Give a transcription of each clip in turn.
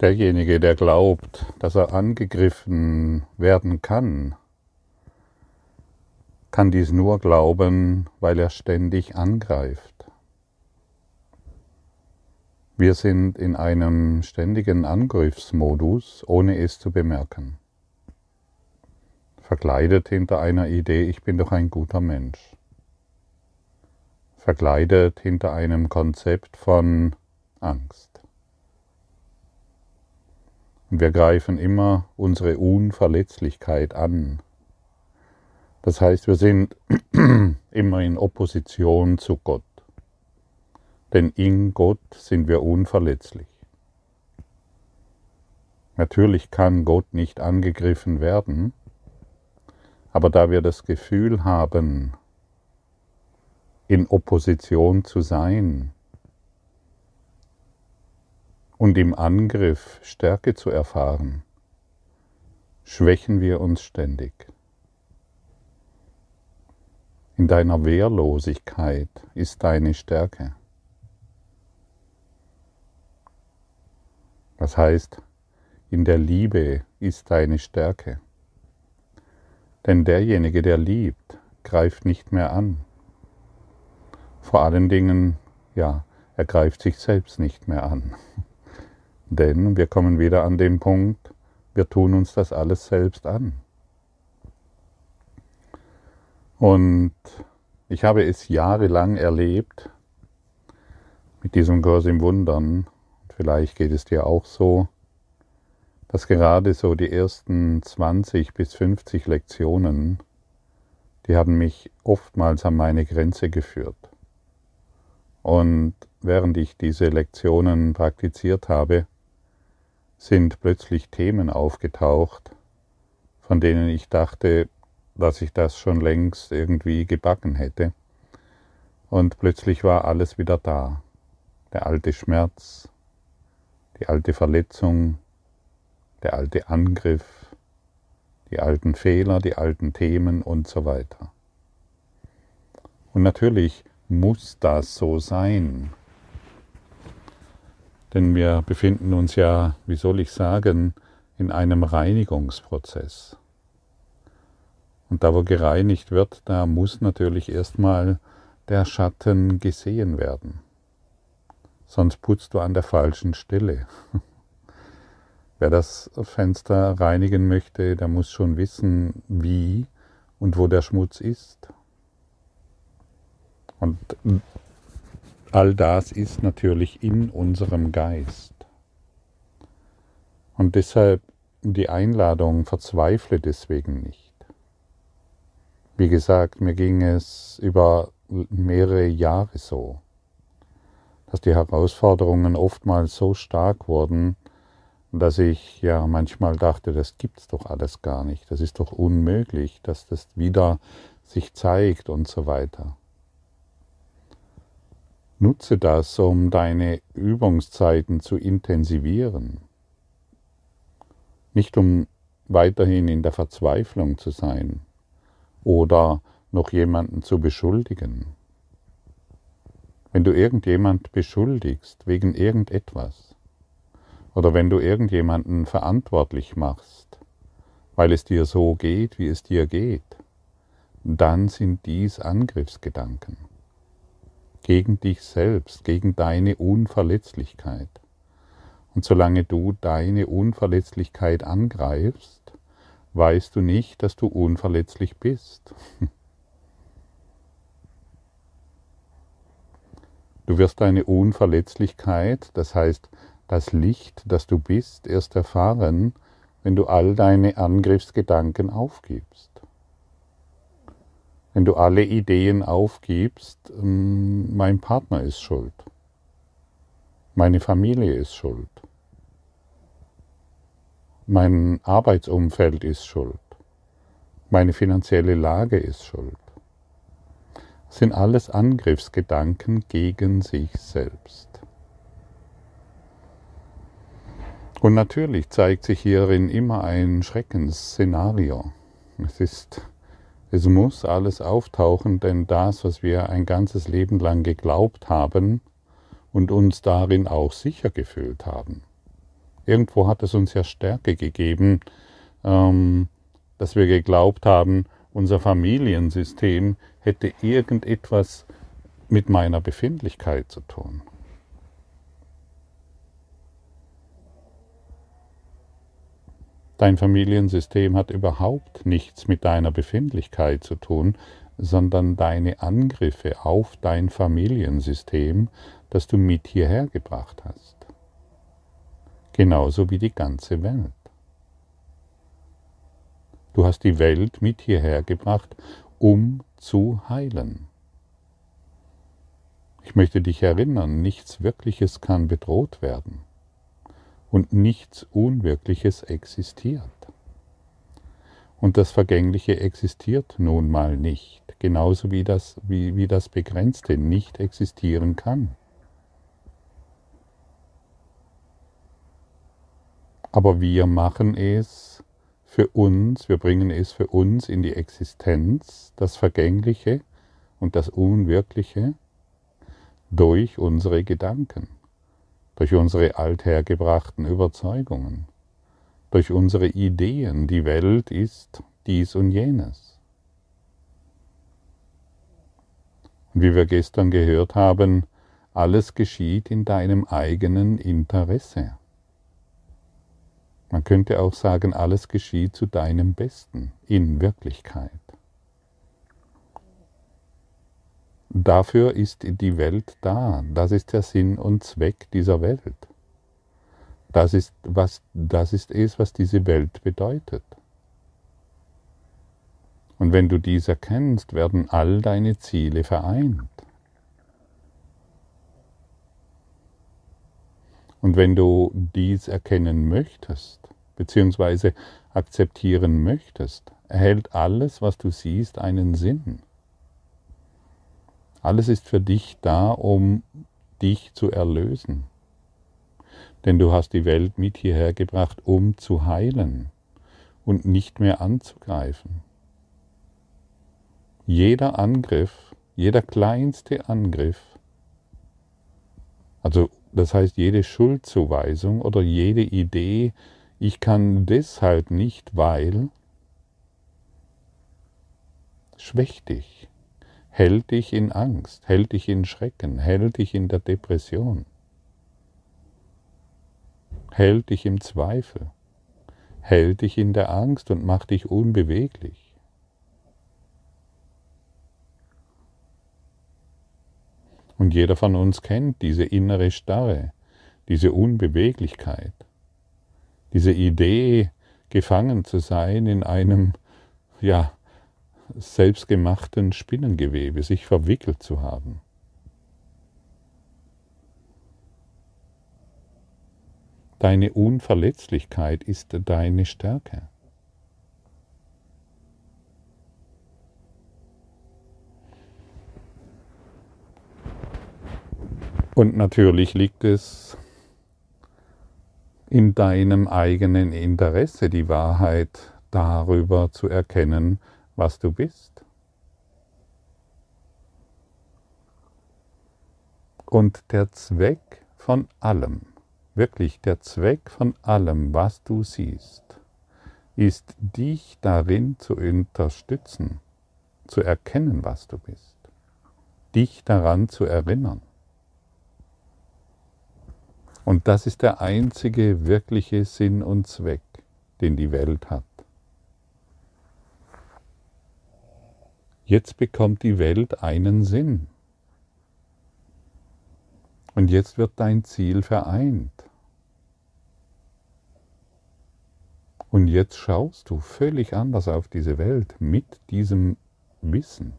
Derjenige, der glaubt, dass er angegriffen werden kann, kann dies nur glauben, weil er ständig angreift. Wir sind in einem ständigen Angriffsmodus, ohne es zu bemerken. Verkleidet hinter einer Idee, ich bin doch ein guter Mensch. Verkleidet hinter einem Konzept von Angst. Und wir greifen immer unsere Unverletzlichkeit an. Das heißt, wir sind immer in Opposition zu Gott. Denn in Gott sind wir unverletzlich. Natürlich kann Gott nicht angegriffen werden, aber da wir das Gefühl haben, in Opposition zu sein, und im Angriff Stärke zu erfahren, schwächen wir uns ständig. In deiner Wehrlosigkeit ist deine Stärke. Das heißt, in der Liebe ist deine Stärke. Denn derjenige, der liebt, greift nicht mehr an. Vor allen Dingen, ja, er greift sich selbst nicht mehr an. Denn wir kommen wieder an den Punkt, wir tun uns das alles selbst an. Und ich habe es jahrelang erlebt mit diesem Kurs im Wundern, vielleicht geht es dir auch so, dass gerade so die ersten 20 bis 50 Lektionen, die haben mich oftmals an meine Grenze geführt. Und während ich diese Lektionen praktiziert habe, sind plötzlich Themen aufgetaucht, von denen ich dachte, dass ich das schon längst irgendwie gebacken hätte. Und plötzlich war alles wieder da. Der alte Schmerz, die alte Verletzung, der alte Angriff, die alten Fehler, die alten Themen und so weiter. Und natürlich muss das so sein. Denn wir befinden uns ja, wie soll ich sagen, in einem Reinigungsprozess. Und da, wo gereinigt wird, da muss natürlich erstmal der Schatten gesehen werden. Sonst putzt du an der falschen Stelle. Wer das Fenster reinigen möchte, der muss schon wissen, wie und wo der Schmutz ist. Und all das ist natürlich in unserem Geist. Und deshalb die Einladung, verzweifle deswegen nicht. Wie gesagt, mir ging es über mehrere Jahre so, dass die Herausforderungen oftmals so stark wurden, dass ich ja manchmal dachte, das gibt's doch alles gar nicht, das ist doch unmöglich, dass das wieder sich zeigt und so weiter. Nutze das, um deine Übungszeiten zu intensivieren. Nicht um weiterhin in der Verzweiflung zu sein oder noch jemanden zu beschuldigen. Wenn du irgendjemand beschuldigst wegen irgendetwas oder wenn du irgendjemanden verantwortlich machst, weil es dir so geht, wie es dir geht, dann sind dies Angriffsgedanken gegen dich selbst, gegen deine Unverletzlichkeit. Und solange du deine Unverletzlichkeit angreifst, weißt du nicht, dass du unverletzlich bist. Du wirst deine Unverletzlichkeit, das heißt das Licht, das du bist, erst erfahren, wenn du all deine Angriffsgedanken aufgibst wenn du alle Ideen aufgibst, ähm, mein Partner ist schuld, meine Familie ist schuld, mein Arbeitsumfeld ist schuld, meine finanzielle Lage ist schuld. Das sind alles Angriffsgedanken gegen sich selbst. Und natürlich zeigt sich hierin immer ein Schreckensszenario. Es ist es muss alles auftauchen, denn das, was wir ein ganzes Leben lang geglaubt haben und uns darin auch sicher gefühlt haben, Irgendwo hat es uns ja Stärke gegeben, ähm, dass wir geglaubt haben, unser Familiensystem hätte irgendetwas mit meiner Befindlichkeit zu tun. Dein Familiensystem hat überhaupt nichts mit deiner Befindlichkeit zu tun, sondern deine Angriffe auf dein Familiensystem, das du mit hierher gebracht hast. Genauso wie die ganze Welt. Du hast die Welt mit hierher gebracht, um zu heilen. Ich möchte dich erinnern, nichts Wirkliches kann bedroht werden und nichts Unwirkliches existiert. Und das Vergängliche existiert nun mal nicht, genauso wie das, wie, wie das Begrenzte nicht existieren kann. Aber wir machen es für uns, wir bringen es für uns in die Existenz, das Vergängliche und das Unwirkliche, durch unsere Gedanken durch unsere althergebrachten Überzeugungen, durch unsere Ideen, die Welt ist dies und jenes. Und wie wir gestern gehört haben, alles geschieht in deinem eigenen Interesse. Man könnte auch sagen, alles geschieht zu deinem Besten in Wirklichkeit. Dafür ist die Welt da. Das ist der Sinn und Zweck dieser Welt. Das ist, was, das ist es, was diese Welt bedeutet. Und wenn du dies erkennst, werden all deine Ziele vereint. Und wenn du dies erkennen möchtest, beziehungsweise akzeptieren möchtest, erhält alles, was du siehst, einen Sinn. Alles ist für dich da, um dich zu erlösen. Denn du hast die Welt mit hierher gebracht, um zu heilen und nicht mehr anzugreifen. Jeder Angriff, jeder kleinste Angriff, also das heißt jede Schuldzuweisung oder jede Idee, ich kann deshalb nicht, weil, schwächt dich hält dich in Angst, hält dich in Schrecken, hält dich in der Depression, hält dich im Zweifel, hält dich in der Angst und macht dich unbeweglich. Und jeder von uns kennt diese innere Starre, diese Unbeweglichkeit, diese Idee, gefangen zu sein in einem, ja, selbstgemachten Spinnengewebe sich verwickelt zu haben. Deine Unverletzlichkeit ist deine Stärke. Und natürlich liegt es in deinem eigenen Interesse, die Wahrheit darüber zu erkennen, was du bist. Und der Zweck von allem, wirklich der Zweck von allem, was du siehst, ist dich darin zu unterstützen, zu erkennen, was du bist, dich daran zu erinnern. Und das ist der einzige wirkliche Sinn und Zweck, den die Welt hat. Jetzt bekommt die Welt einen Sinn. Und jetzt wird dein Ziel vereint. Und jetzt schaust du völlig anders auf diese Welt mit diesem Wissen.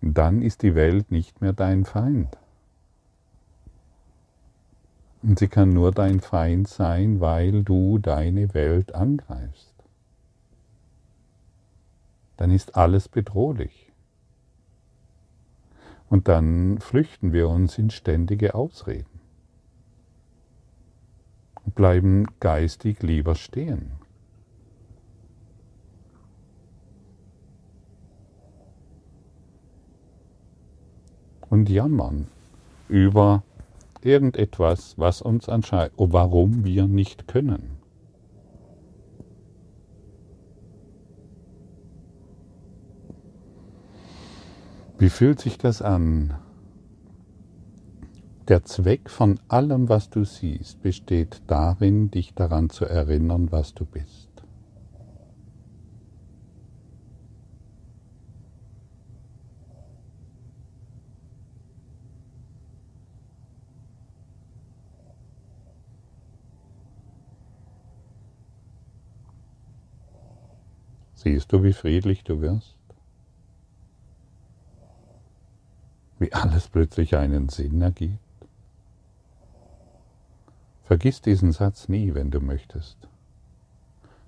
Dann ist die Welt nicht mehr dein Feind. Und sie kann nur dein Feind sein, weil du deine Welt angreifst dann ist alles bedrohlich. Und dann flüchten wir uns in ständige Ausreden und bleiben geistig lieber stehen. Und jammern über irgendetwas, was uns anscheinend, warum wir nicht können. Wie fühlt sich das an? Der Zweck von allem, was du siehst, besteht darin, dich daran zu erinnern, was du bist. Siehst du, wie friedlich du wirst? Wie alles plötzlich einen Sinn ergibt? Vergiss diesen Satz nie, wenn du möchtest.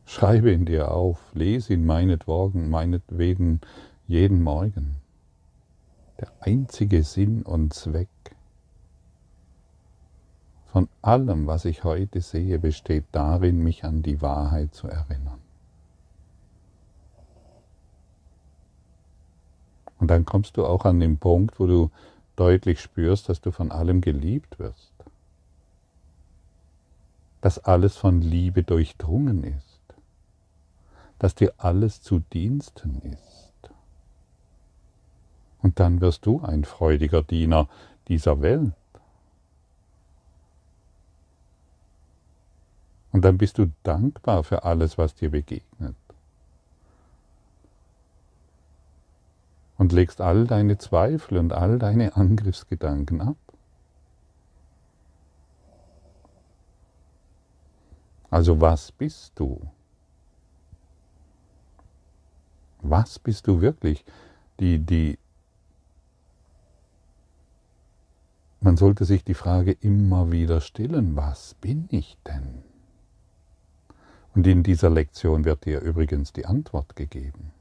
Schreibe ihn dir auf, lese ihn meinetwegen, meinetwegen jeden Morgen. Der einzige Sinn und Zweck von allem, was ich heute sehe, besteht darin, mich an die Wahrheit zu erinnern. Und dann kommst du auch an den Punkt, wo du deutlich spürst, dass du von allem geliebt wirst. Dass alles von Liebe durchdrungen ist. Dass dir alles zu Diensten ist. Und dann wirst du ein freudiger Diener dieser Welt. Und dann bist du dankbar für alles, was dir begegnet. Und legst all deine Zweifel und all deine Angriffsgedanken ab. Also was bist du? Was bist du wirklich? Die, die, man sollte sich die Frage immer wieder stellen, was bin ich denn? Und in dieser Lektion wird dir übrigens die Antwort gegeben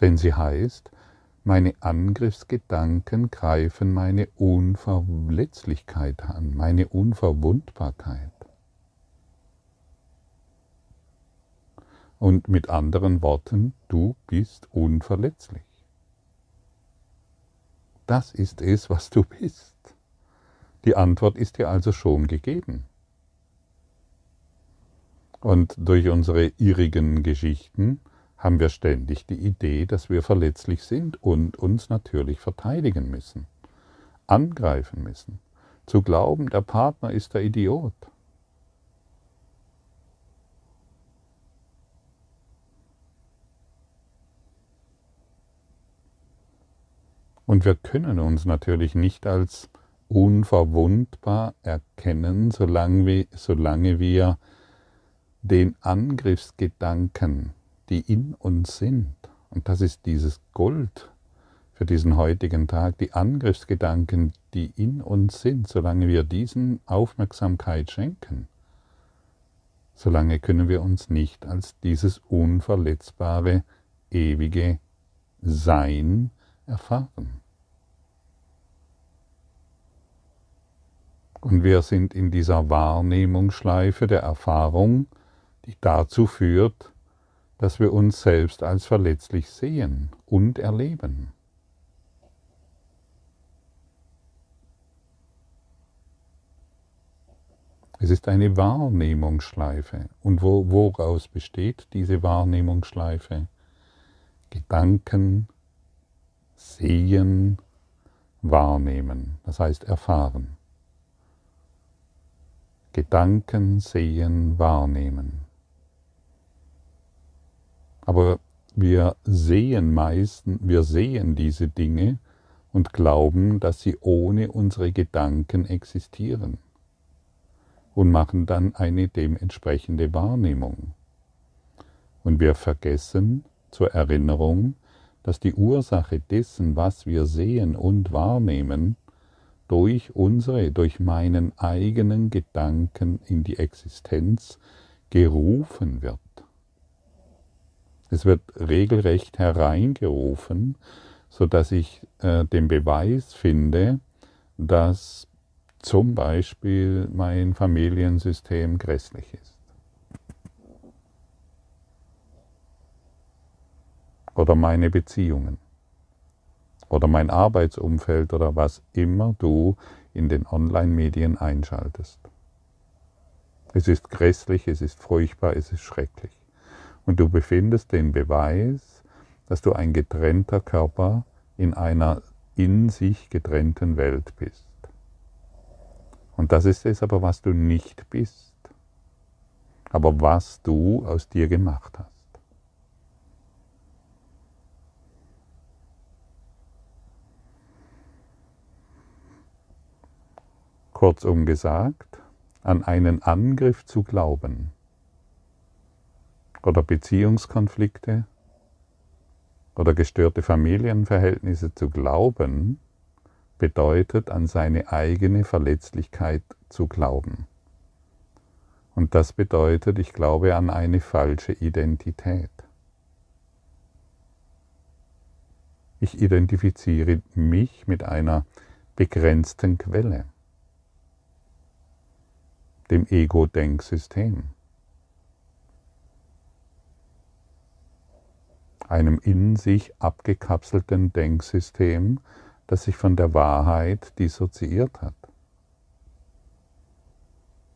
denn sie heißt, meine Angriffsgedanken greifen meine Unverletzlichkeit an, meine Unverwundbarkeit. Und mit anderen Worten, du bist unverletzlich. Das ist es, was du bist. Die Antwort ist dir also schon gegeben. Und durch unsere irrigen Geschichten haben wir ständig die Idee, dass wir verletzlich sind und uns natürlich verteidigen müssen, angreifen müssen, zu glauben, der Partner ist der Idiot. Und wir können uns natürlich nicht als unverwundbar erkennen, solange wir, den Angriffsgedanken die in uns sind. Und das ist dieses Gold für diesen heutigen Tag, die Angriffsgedanken, die in uns sind, solange wir diesen Aufmerksamkeit schenken, solange können wir uns nicht als dieses unverletzbare, ewige Sein erfahren. Und wir sind in dieser Wahrnehmungsschleife der Erfahrung, die dazu führt, dass wir uns selbst als verletzlich sehen und erleben. Es ist eine Wahrnehmungsschleife. Und wo, woraus besteht diese Wahrnehmungsschleife? Gedanken, sehen, wahrnehmen, das heißt erfahren. Gedanken, sehen, wahrnehmen. Aber wir sehen meistens, wir sehen diese Dinge und glauben, dass sie ohne unsere Gedanken existieren und machen dann eine dementsprechende Wahrnehmung. Und wir vergessen zur Erinnerung, dass die Ursache dessen, was wir sehen und wahrnehmen, durch unsere, durch meinen eigenen Gedanken in die Existenz gerufen wird. Es wird regelrecht hereingerufen, sodass ich äh, den Beweis finde, dass zum Beispiel mein Familiensystem grässlich ist. Oder meine Beziehungen. oder mein Arbeitsumfeld oder was immer du in den Online-Medien einschaltest. Es ist grässlich, es ist furchtbar, es ist schrecklich. Und du befindest den Beweis, dass du ein getrennter Körper in einer in sich getrennten Welt bist. Und das ist es aber, was du nicht bist, aber was du aus dir gemacht hast. Kurzum gesagt, an einen Angriff zu glauben oder Beziehungskonflikte oder gestörte Familienverhältnisse zu glauben, bedeutet an seine eigene Verletzlichkeit zu glauben. Und das bedeutet, ich glaube an eine falsche Identität. Ich identifiziere mich mit einer begrenzten Quelle dem Ego-Denksystem. Einem in sich abgekapselten Denksystem, das sich von der Wahrheit dissoziiert hat.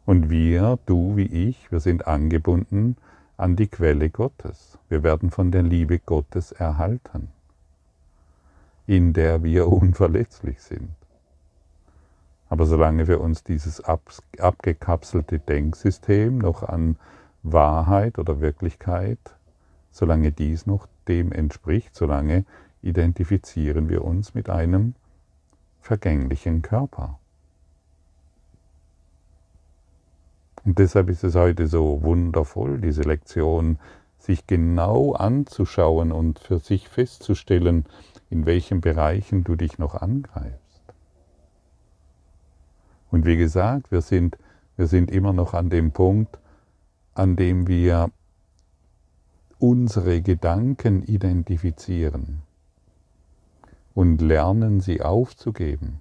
Und wir, du wie ich, wir sind angebunden an die Quelle Gottes. Wir werden von der Liebe Gottes erhalten, in der wir unverletzlich sind. Aber solange wir uns dieses abgekapselte Denksystem noch an Wahrheit oder Wirklichkeit, solange dies noch dem entspricht, solange identifizieren wir uns mit einem vergänglichen Körper. Und deshalb ist es heute so wundervoll, diese Lektion sich genau anzuschauen und für sich festzustellen, in welchen Bereichen du dich noch angreifst. Und wie gesagt, wir sind, wir sind immer noch an dem Punkt, an dem wir unsere Gedanken identifizieren und lernen sie aufzugeben.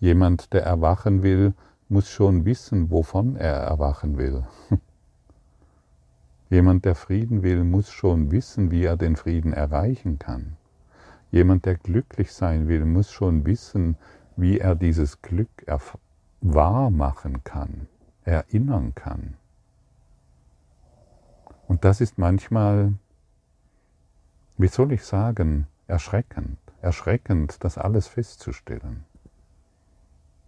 Jemand, der erwachen will, muss schon wissen, wovon er erwachen will. Jemand, der Frieden will, muss schon wissen, wie er den Frieden erreichen kann. Jemand, der glücklich sein will, muss schon wissen, wie er dieses Glück wahr machen kann, erinnern kann. Und das ist manchmal, wie soll ich sagen, erschreckend, erschreckend, das alles festzustellen.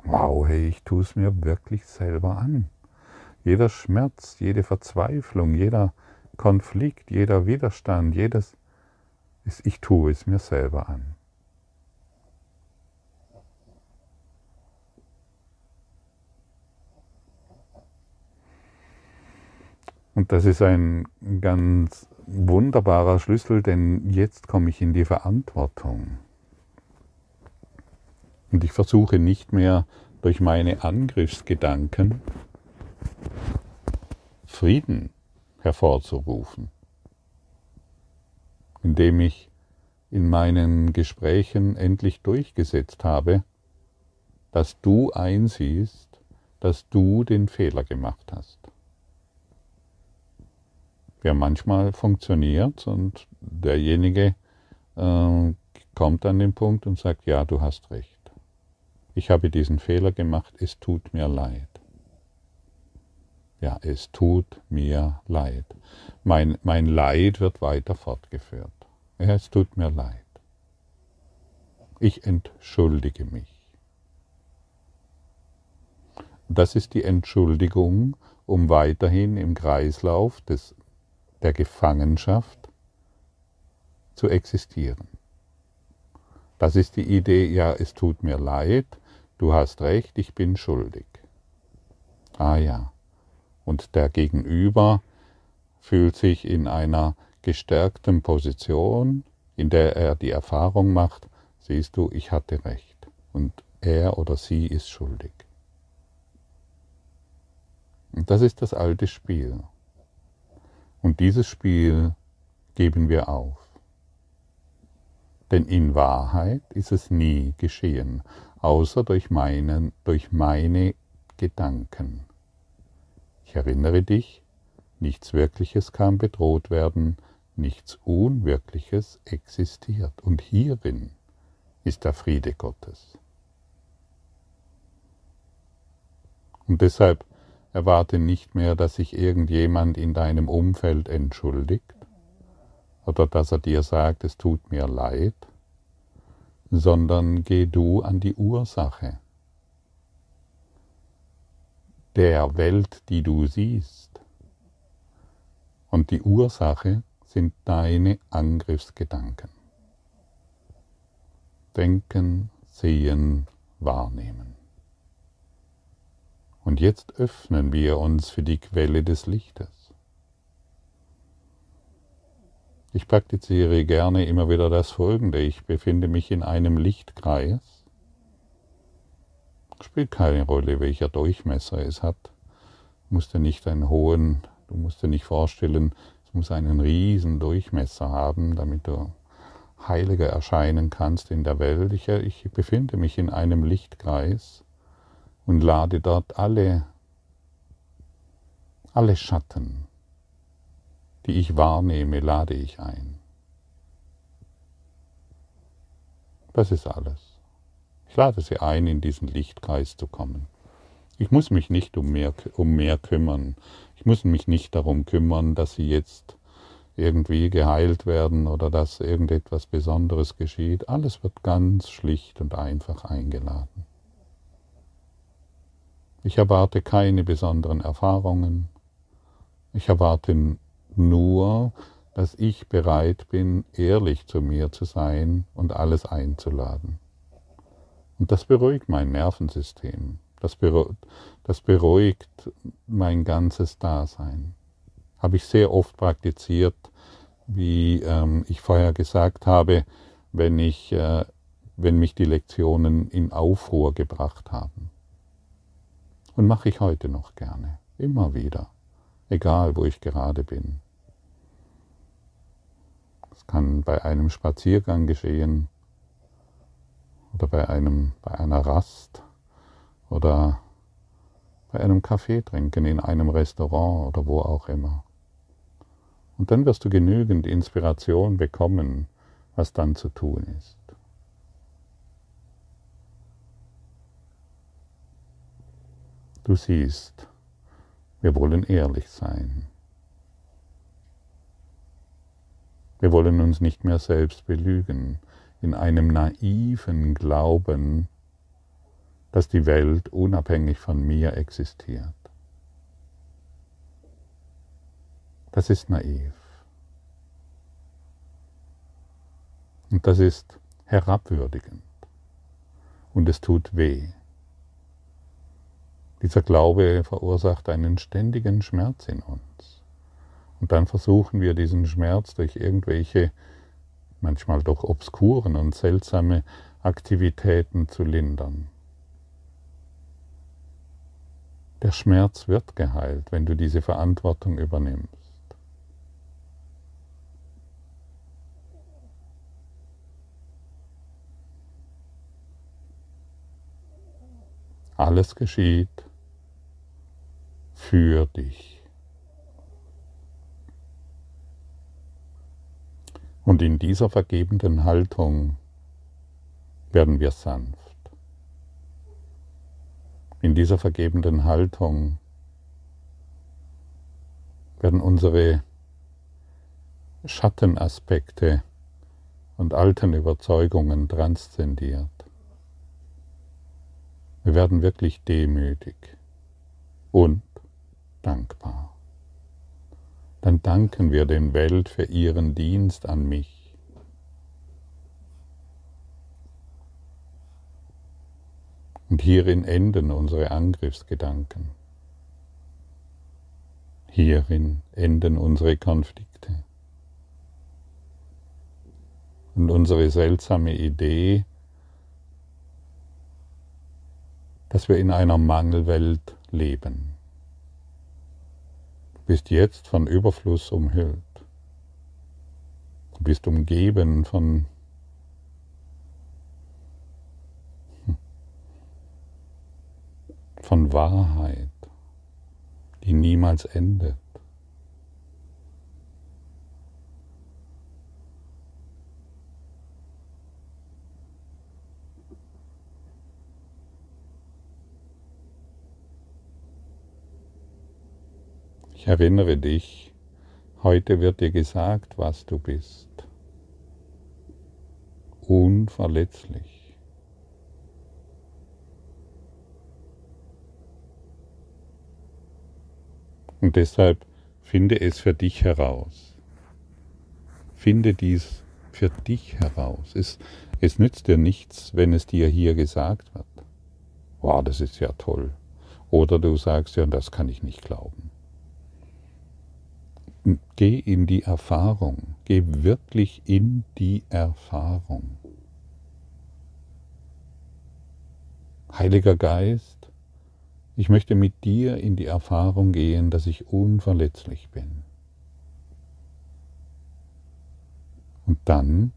Wow, hey, ich tue es mir wirklich selber an. Jeder Schmerz, jede Verzweiflung, jeder Konflikt, jeder Widerstand, jedes ich tue es mir selber an. Und das ist ein ganz wunderbarer Schlüssel, denn jetzt komme ich in die Verantwortung. Und ich versuche nicht mehr durch meine Angriffsgedanken Frieden hervorzurufen indem ich in meinen Gesprächen endlich durchgesetzt habe, dass du einsiehst, dass du den Fehler gemacht hast. Ja, manchmal funktioniert und derjenige äh, kommt an den Punkt und sagt, ja, du hast recht. Ich habe diesen Fehler gemacht, es tut mir leid. Ja, es tut mir leid. Mein, mein Leid wird weiter fortgeführt. Ja, es tut mir leid. Ich entschuldige mich. Das ist die Entschuldigung, um weiterhin im Kreislauf des, der Gefangenschaft zu existieren. Das ist die Idee, ja, es tut mir leid, du hast recht, ich bin schuldig. Ah ja, und der Gegenüber fühlt sich in einer gestärkten Position, in der er die Erfahrung macht, siehst du, ich hatte recht und er oder sie ist schuldig. Und das ist das alte Spiel. Und dieses Spiel geben wir auf. Denn in Wahrheit ist es nie geschehen, außer durch, meinen, durch meine Gedanken. Ich erinnere dich, nichts Wirkliches kann bedroht werden, nichts Unwirkliches existiert. Und hierin ist der Friede Gottes. Und deshalb erwarte nicht mehr, dass sich irgendjemand in deinem Umfeld entschuldigt oder dass er dir sagt, es tut mir leid, sondern geh du an die Ursache der Welt, die du siehst. Und die Ursache sind deine Angriffsgedanken. Denken, sehen, wahrnehmen. Und jetzt öffnen wir uns für die Quelle des Lichtes. Ich praktiziere gerne immer wieder das Folgende. Ich befinde mich in einem Lichtkreis. Spielt keine Rolle, welcher Durchmesser es hat. Du musst dir nicht einen hohen, du musst dir nicht vorstellen, es muss einen riesen Durchmesser haben, damit du heiliger erscheinen kannst in der Welt. Ich, ich befinde mich in einem Lichtkreis und lade dort alle, alle Schatten, die ich wahrnehme, lade ich ein. Das ist alles. Ich lade sie ein, in diesen Lichtkreis zu kommen. Ich muss mich nicht um mehr, um mehr kümmern. Ich muss mich nicht darum kümmern, dass sie jetzt irgendwie geheilt werden oder dass irgendetwas Besonderes geschieht. Alles wird ganz schlicht und einfach eingeladen. Ich erwarte keine besonderen Erfahrungen. Ich erwarte nur, dass ich bereit bin, ehrlich zu mir zu sein und alles einzuladen. Und das beruhigt mein Nervensystem, das beruhigt, das beruhigt mein ganzes Dasein. Habe ich sehr oft praktiziert, wie ähm, ich vorher gesagt habe, wenn, ich, äh, wenn mich die Lektionen in Aufruhr gebracht haben. Und mache ich heute noch gerne, immer wieder, egal wo ich gerade bin. Kann bei einem Spaziergang geschehen. Oder bei, einem, bei einer Rast. Oder bei einem Kaffee trinken, in einem Restaurant oder wo auch immer. Und dann wirst du genügend Inspiration bekommen, was dann zu tun ist. Du siehst, wir wollen ehrlich sein. Wir wollen uns nicht mehr selbst belügen in einem naiven Glauben, dass die Welt unabhängig von mir existiert. Das ist naiv. Und das ist herabwürdigend. Und es tut weh. Dieser Glaube verursacht einen ständigen Schmerz in uns. Und dann versuchen wir diesen Schmerz durch irgendwelche, manchmal doch obskuren und seltsame Aktivitäten zu lindern. Der Schmerz wird geheilt, wenn du diese Verantwortung übernimmst. Alles geschieht für dich. Und in dieser vergebenden Haltung werden wir sanft. In dieser vergebenden Haltung werden unsere Schattenaspekte und alten Überzeugungen transzendiert. Wir werden wirklich demütig und dankbar dann danken wir den Welt für ihren Dienst an mich. Und hierin enden unsere Angriffsgedanken. Hierin enden unsere Konflikte. Und unsere seltsame Idee, dass wir in einer Mangelwelt leben bist jetzt von Überfluss umhüllt. Du bist umgeben von von Wahrheit, die niemals endet. Erinnere dich, heute wird dir gesagt, was du bist. Unverletzlich. Und deshalb finde es für dich heraus. Finde dies für dich heraus. Es, es nützt dir nichts, wenn es dir hier gesagt wird. Wow, das ist ja toll. Oder du sagst ja, das kann ich nicht glauben. Geh in die Erfahrung. Geh wirklich in die Erfahrung. Heiliger Geist, ich möchte mit dir in die Erfahrung gehen, dass ich unverletzlich bin. Und dann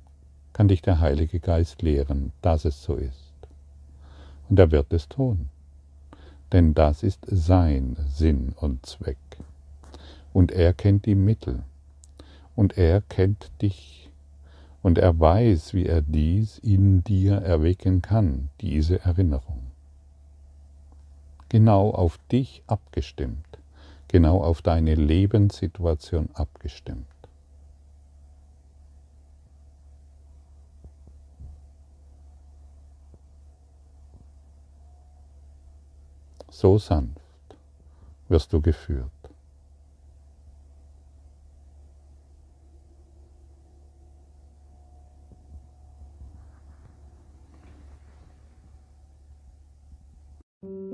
kann dich der Heilige Geist lehren, dass es so ist. Und er wird es tun. Denn das ist sein Sinn und Zweck. Und er kennt die Mittel. Und er kennt dich. Und er weiß, wie er dies in dir erwecken kann, diese Erinnerung. Genau auf dich abgestimmt. Genau auf deine Lebenssituation abgestimmt. so sanft wirst du geführt. you